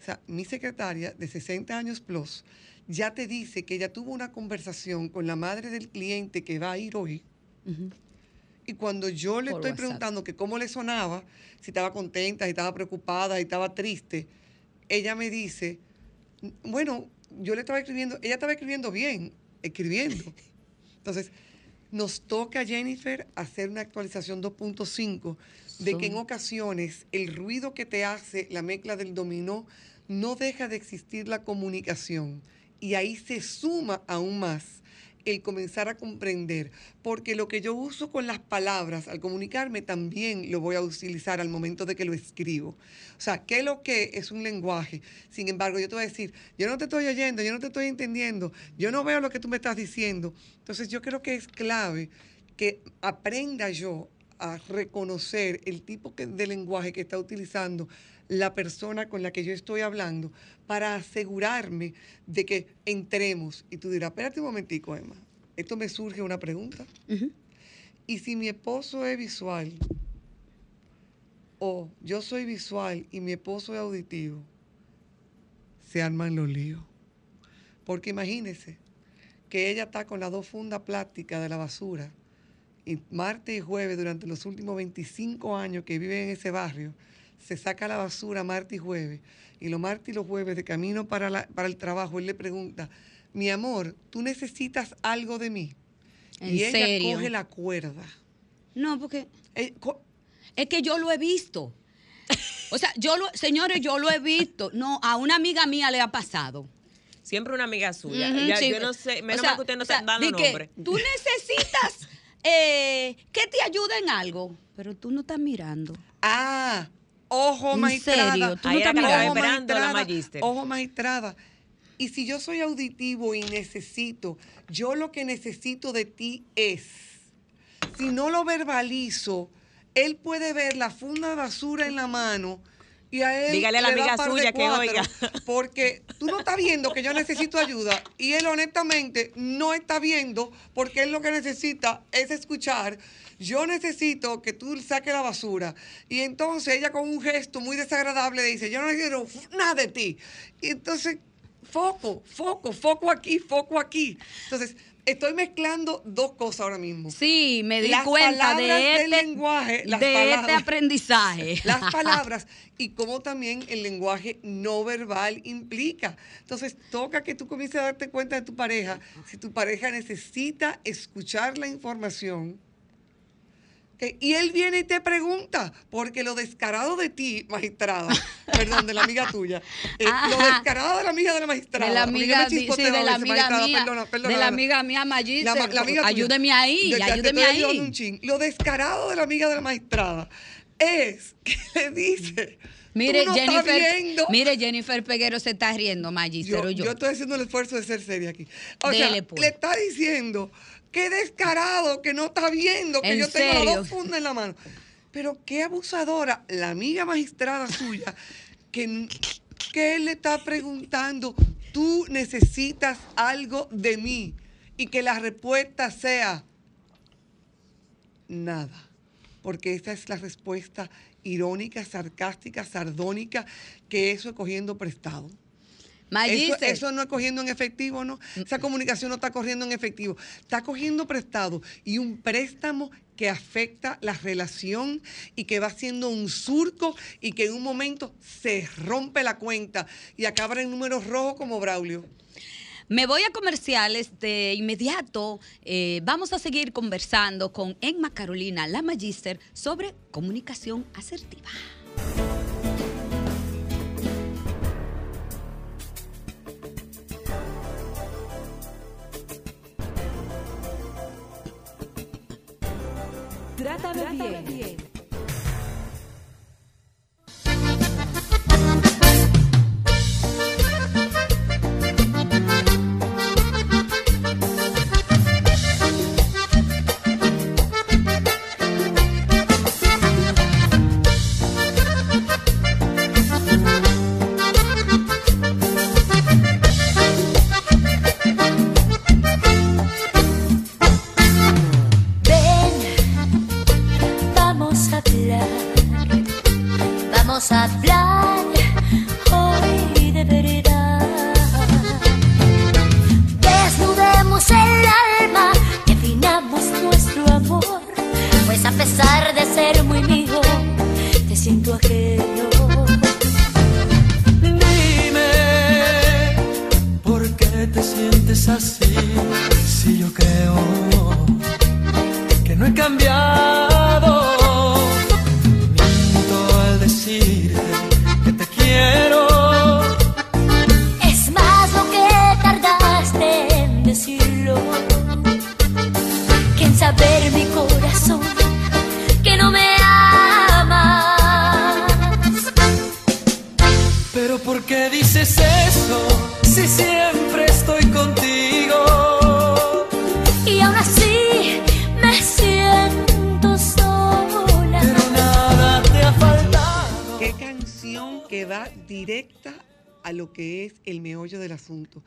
Speaker 3: O sea, mi secretaria de 60 años plus ya te dice que ella tuvo una conversación con la madre del cliente que va a ir hoy.
Speaker 2: Ujú.
Speaker 3: Y cuando yo le
Speaker 2: Por
Speaker 3: estoy
Speaker 2: WhatsApp.
Speaker 3: preguntando que cómo le sonaba, si estaba contenta, si estaba preocupada, si estaba triste, ella me dice, bueno, yo le estaba escribiendo, ella estaba escribiendo bien, escribiendo. Entonces, nos toca, Jennifer, hacer una actualización 2.5 de que en ocasiones el ruido que te hace la mezcla del dominó no deja de existir la comunicación. Y ahí se suma aún más el comenzar a comprender, porque lo que yo uso con las palabras al comunicarme también lo voy a utilizar al momento de que lo escribo. O sea, ¿qué lo que es un lenguaje? Sin embargo, yo te voy a decir, yo no te estoy oyendo, yo no te estoy entendiendo, yo no veo lo que tú me estás diciendo. Entonces, yo creo que es clave que aprenda yo a reconocer el tipo que- de lenguaje que está utilizando la persona con la que yo estoy hablando para asegurarme de que entremos. Y tú dirás, espérate un momentico, Emma, esto me surge una pregunta. Y si mi esposo es visual, o yo soy visual y mi esposo es auditivo, se arman los líos. Porque imagínese que ella está con las dos fundas plásticas de la basura y martes y jueves durante los últimos 25 años que vive en ese barrio, se saca la basura martes y jueves y los martes y los jueves de camino para, la- para el trabajo, él le pregunta, mi amor, ¿tú necesitas algo de mí?
Speaker 2: ¿En
Speaker 3: y ella
Speaker 2: serio?
Speaker 3: coge la cuerda.
Speaker 2: No, porque
Speaker 3: Eh, co-
Speaker 2: es que yo lo he visto. O sea, yo lo, señores, yo lo he visto. No, a una amiga mía le ha pasado.
Speaker 5: Siempre una amiga suya.
Speaker 2: Ujú,
Speaker 5: Ya,
Speaker 2: sí.
Speaker 5: Yo no sé, menos
Speaker 2: O sea,
Speaker 5: mal que usted no
Speaker 2: o sea,
Speaker 5: está dando
Speaker 2: di que
Speaker 5: nombre.
Speaker 2: Tú necesitas eh, que te ayude en algo, pero tú no estás mirando.
Speaker 3: Ah, ojo,
Speaker 2: ¿En
Speaker 3: magistrada.
Speaker 2: serio? ¿Tú no estás
Speaker 5: la
Speaker 2: mirando?
Speaker 3: Ojo,
Speaker 5: la
Speaker 3: magistrada,
Speaker 5: magíster.
Speaker 3: Ojo, magistrada. Y si yo soy auditivo y necesito, yo lo que necesito de ti es, si no lo verbalizo, él puede ver la funda de basura en la mano y a él
Speaker 5: Dígale a la amiga suya que oiga.
Speaker 3: Porque tú no estás viendo que yo necesito ayuda y él honestamente no está viendo porque él lo que necesita es escuchar. Yo necesito que tú saques la basura. Y entonces ella con un gesto muy desagradable dice, yo no quiero nada de ti. Y entonces, foco, foco, foco aquí, foco aquí. Entonces, estoy mezclando dos cosas ahora mismo.
Speaker 2: Sí, me di
Speaker 3: Las
Speaker 2: cuenta de
Speaker 3: del
Speaker 2: este,
Speaker 3: lenguaje, las
Speaker 2: de este
Speaker 3: palabras.
Speaker 2: aprendizaje.
Speaker 3: Las palabras y cómo también el lenguaje no verbal implica. Entonces, toca que tú comiences a darte cuenta de tu pareja. Si tu pareja necesita escuchar la información, y él viene y te pregunta, porque lo descarado de ti, magistrada, perdón, de la amiga tuya, eh, lo descarado de la amiga de la magistrada,
Speaker 2: de la amiga, sí, de la amiga
Speaker 3: magistrada,
Speaker 2: mía,
Speaker 3: perdona, perdona,
Speaker 2: de la amiga mía.
Speaker 3: La, la amiga
Speaker 2: ayúdeme ahí, ayúdeme ahí.
Speaker 3: Lo descarado de la amiga de la magistrada es que le dice,
Speaker 2: Mire,
Speaker 3: no
Speaker 2: Jennifer, mire, Jennifer Peguero se está riendo,
Speaker 3: yo,
Speaker 2: o yo.
Speaker 3: yo estoy haciendo el esfuerzo de ser seria aquí. O
Speaker 2: Dele,
Speaker 3: sea,
Speaker 2: pues.
Speaker 3: le está diciendo, qué descarado, que no está viendo, que
Speaker 2: ¿En
Speaker 3: yo tengo dos fundas en la mano. Pero qué abusadora, la amiga magistrada suya, que, que él le está preguntando, tú necesitas algo de mí. Y que la respuesta sea, nada. Porque esa es la respuesta irónica, sarcástica, sardónica, que eso es cogiendo prestado. Eso, eso no es cogiendo en efectivo, ¿no? Esa comunicación no está corriendo en efectivo. Está cogiendo prestado y un préstamo que afecta la relación y que va haciendo un surco y que en un momento se rompe la cuenta y acaba en números rojos como Braulio.
Speaker 2: me voy a comerciales de inmediato. Eh, vamos a seguir conversando con Emma Carolina, la Magister, sobre comunicación asertiva.
Speaker 8: Bien.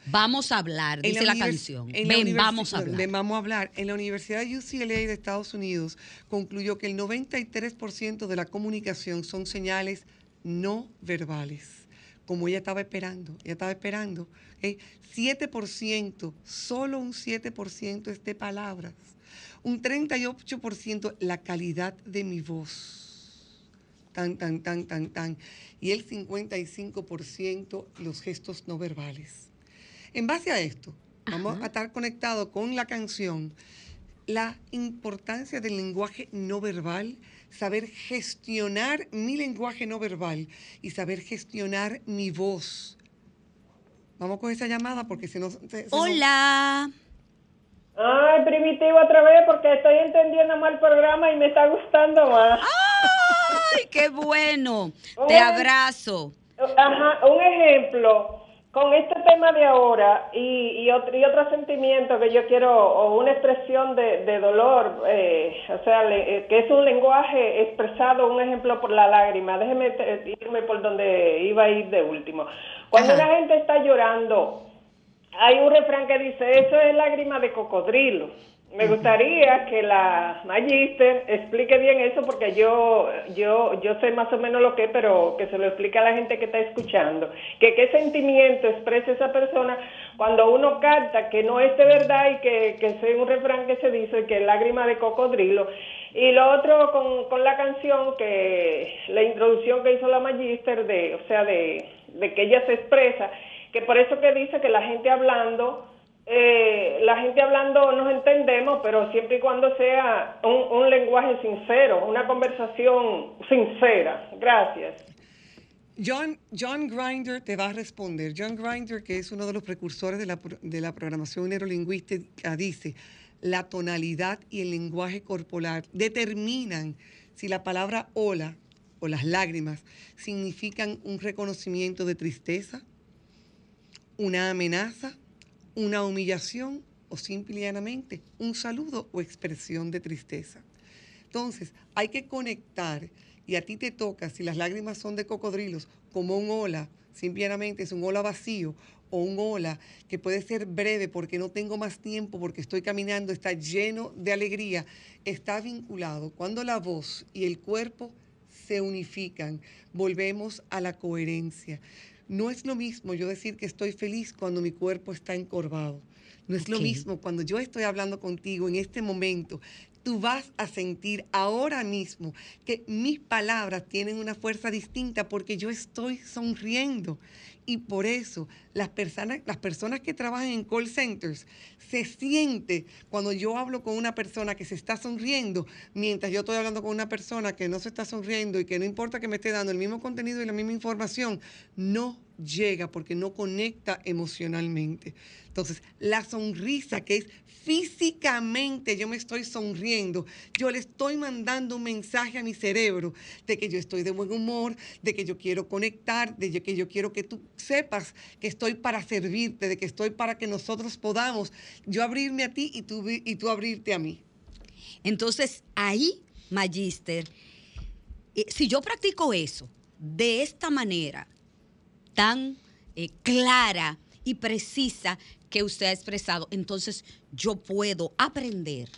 Speaker 9: Vamos a hablar,
Speaker 2: dice la, canción.
Speaker 3: la
Speaker 2: vamos a hablar.
Speaker 3: Ven, vamos a hablar. En la Universidad UCLA de Estados Unidos concluyó que el 93% de la comunicación son señales no verbales, como ella estaba esperando. Ella estaba esperando. ¿ok? 7%, solo un 7% es de palabras. Un 38% la calidad de mi voz tan, tan, tan, tan, tan. Y el 55% los gestos no verbales. En base a esto, vamos a estar conectados con la canción la importancia del lenguaje no verbal, saber gestionar mi lenguaje no verbal y saber gestionar mi voz. Vamos con esa llamada porque si no... se- se nos-
Speaker 2: Hola.
Speaker 7: Ay, primitivo otra vez porque estoy entendiendo mal el programa y me está gustando más.
Speaker 2: Ay, qué bueno. Te abrazo.
Speaker 7: Ajá, un ejemplo, con este tema de ahora y, y, otro, y otro sentimiento que yo quiero, o una expresión de, de dolor, eh, o sea, le- eh, que es un lenguaje expresado, un ejemplo por la lágrima. Déjeme irme por donde iba a ir de último. Cuando
Speaker 2: Ajá.
Speaker 7: una gente está llorando, hay un refrán que dice, eso es lágrima de cocodrilo. Me gustaría que la Magister explique bien eso porque yo, yo, yo sé más o menos lo que es, pero que se lo explique a la gente que está escuchando. Que qué sentimiento expresa esa persona cuando uno canta que no es de verdad y que, que es un refrán que se dice que es lágrima de cocodrilo. Y lo otro con, con la canción, que la introducción que hizo la Magister, de, o sea, de, de que ella se expresa, que por eso que dice que la gente hablando, eh, la gente hablando nos entendemos, pero siempre y cuando sea un, un lenguaje sincero, una conversación sincera. Gracias.
Speaker 3: John, John Grinder te va a responder. John Grinder, que es uno de los precursores de la, de la programación neurolingüística, dice, la tonalidad y el lenguaje corporal determinan si la palabra hola o las lágrimas significan un reconocimiento de tristeza, una amenaza, una humillación o simple y llanamente un saludo o expresión de tristeza. Entonces, hay que conectar y a ti te toca, si las lágrimas son de cocodrilos, como un ola, simplemente es un ola vacío o un ola que puede ser breve porque no tengo más tiempo, porque estoy caminando, está lleno de alegría, está vinculado. Cuando la voz y el cuerpo se unifican, volvemos a la coherencia. No es lo mismo yo decir que estoy feliz cuando mi cuerpo está encorvado. No es lo mismo cuando yo estoy hablando contigo en este momento. Tú vas a sentir ahora mismo que mis palabras tienen una fuerza distinta porque yo estoy sonriendo. Y por eso las personas, las personas que trabajan en call centers se siente cuando yo hablo con una persona que se está sonriendo, mientras yo estoy hablando con una persona que no se está sonriendo y que no importa que me esté dando el mismo contenido y la misma información, no llega porque no conecta emocionalmente. Entonces, la sonrisa que es físicamente yo me estoy sonriendo, yo le estoy mandando un mensaje a mi cerebro de que yo estoy de buen humor, de que yo quiero conectar, de que yo quiero que tú sepas que estoy para servirte, de que estoy para que nosotros podamos yo abrirme a ti y tú, y tú abrirte a mí.
Speaker 2: Entonces, ahí, Magister, eh, si yo practico eso de esta manera tan eh, clara y precisa que usted ha expresado, entonces yo puedo aprender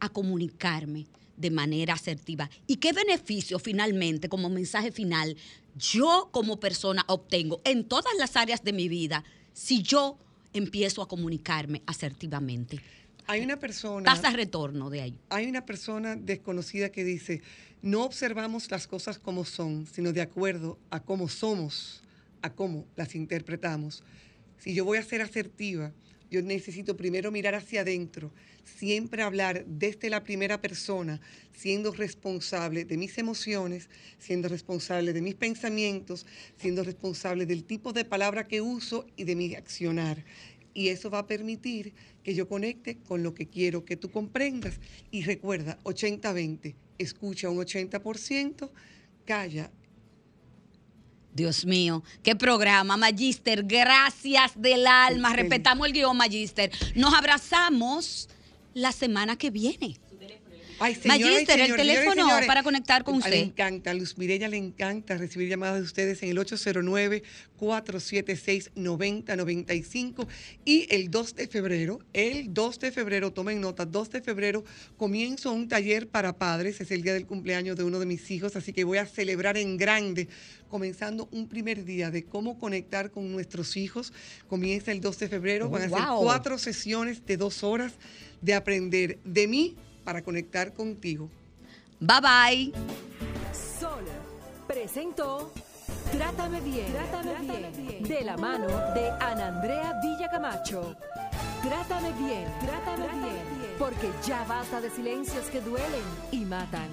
Speaker 2: a comunicarme de manera asertiva. ¿Y qué beneficio finalmente, como mensaje final, yo como persona obtengo en todas las áreas de mi vida si yo empiezo a comunicarme asertivamente?
Speaker 3: Hay una persona...
Speaker 2: Tasa retorno de ahí.
Speaker 3: Hay una persona desconocida que dice, no observamos las cosas como son, sino de acuerdo a cómo somos, a cómo las interpretamos. Si yo voy a ser asertiva, yo necesito primero mirar hacia adentro, siempre hablar desde la primera persona, siendo responsable de mis emociones, siendo responsable de mis pensamientos, siendo responsable del tipo de palabra que uso y de mi accionar. Y eso va a permitir que yo conecte con lo que quiero que tú comprendas. Y recuerda, 80-20, escucha un 80%, calla
Speaker 2: Dios mío, qué programa, Magister. Gracias del alma. Respetamos el guion, Magister. Nos abrazamos la semana que viene.
Speaker 3: Ay,
Speaker 2: Magister, el teléfono
Speaker 3: señores,
Speaker 2: para conectar con
Speaker 3: Le
Speaker 2: usted.
Speaker 3: encanta, a Luz Mirella le encanta recibir llamadas de ustedes en el 809-476-9095 y el 2 de febrero, el 2 de febrero, tomen nota, 2 de febrero comienzo un taller para padres, es el día del cumpleaños de uno de mis hijos, así que voy a celebrar en grande, comenzando un primer día de cómo conectar con nuestros hijos. Comienza el 2 de febrero,
Speaker 2: Oh,
Speaker 3: van a ser
Speaker 2: wow.
Speaker 3: cuatro sesiones de dos horas de aprender de mí para conectar contigo.
Speaker 2: Bye bye.
Speaker 8: Sol presentó Trátame bien, Trátame bien, de la mano de Ana Andrea Villacamacho.
Speaker 10: Trátame bien, trátame, bien, porque ya basta de silencios que duelen y matan.